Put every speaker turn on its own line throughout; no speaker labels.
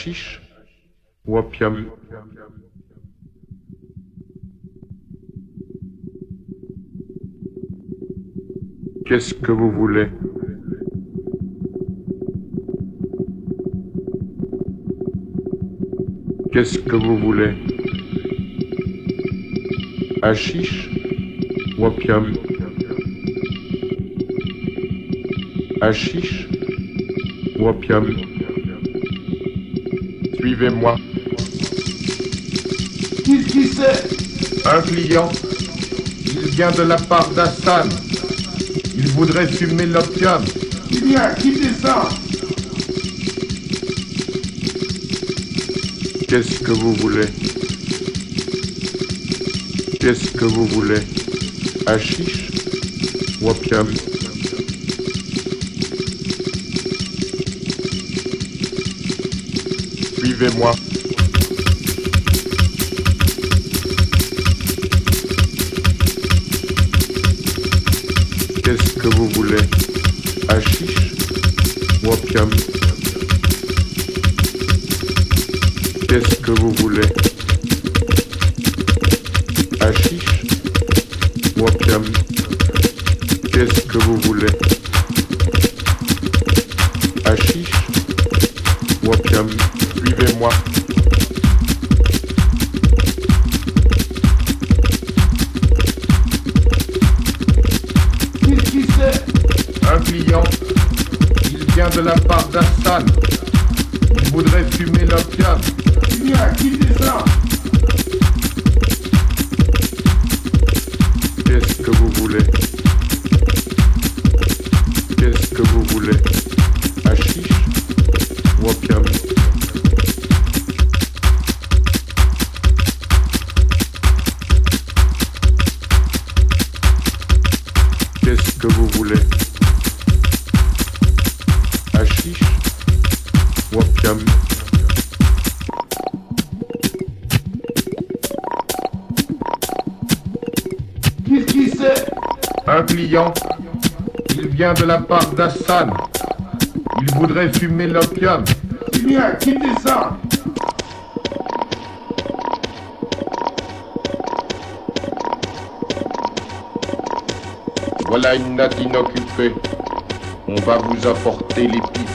Hachiche ou Qu'est-ce que vous voulez? Qu'est-ce que vous voulez? Hachiche ou opium Hachiche ou opium Suivez-moi.
Qui, qui c'est?
Un client. Il vient de la part d'Hassan. Il voudrait fumer l'opium.
Qui vient Qui descend
Qu'est-ce que vous voulez? Qu'est-ce que vous voulez? Hachiche ou opium? Suivez-moi. Qu'est-ce que vous voulez? Hachiche ou Un client. Il vient de la part d'Hassan. Il voudrait fumer l'opium.
Qui vient Qui descend
Voilà une natte inoccupée. On va vous apporter les pipes.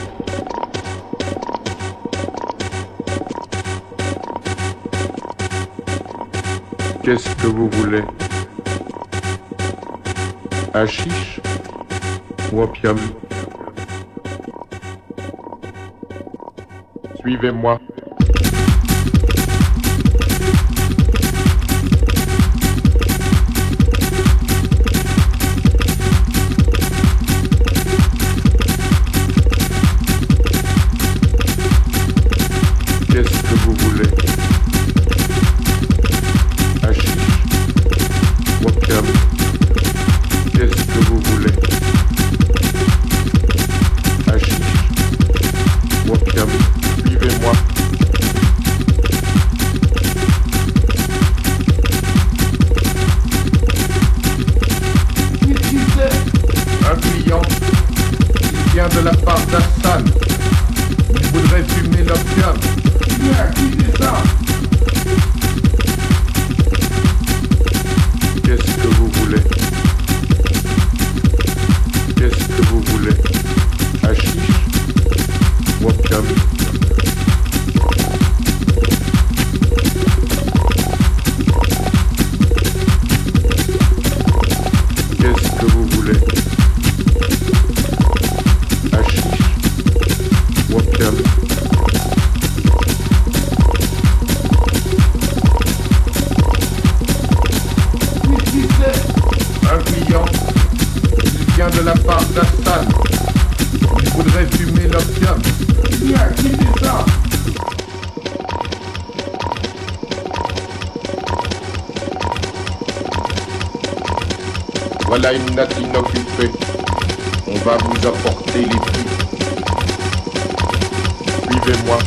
Qu'est-ce que vous voulez? Hachiche ou opium? Suivez-moi. Une natte inoccupée. On va vous apporter les pipes. Suivez-moi.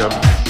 Welcome.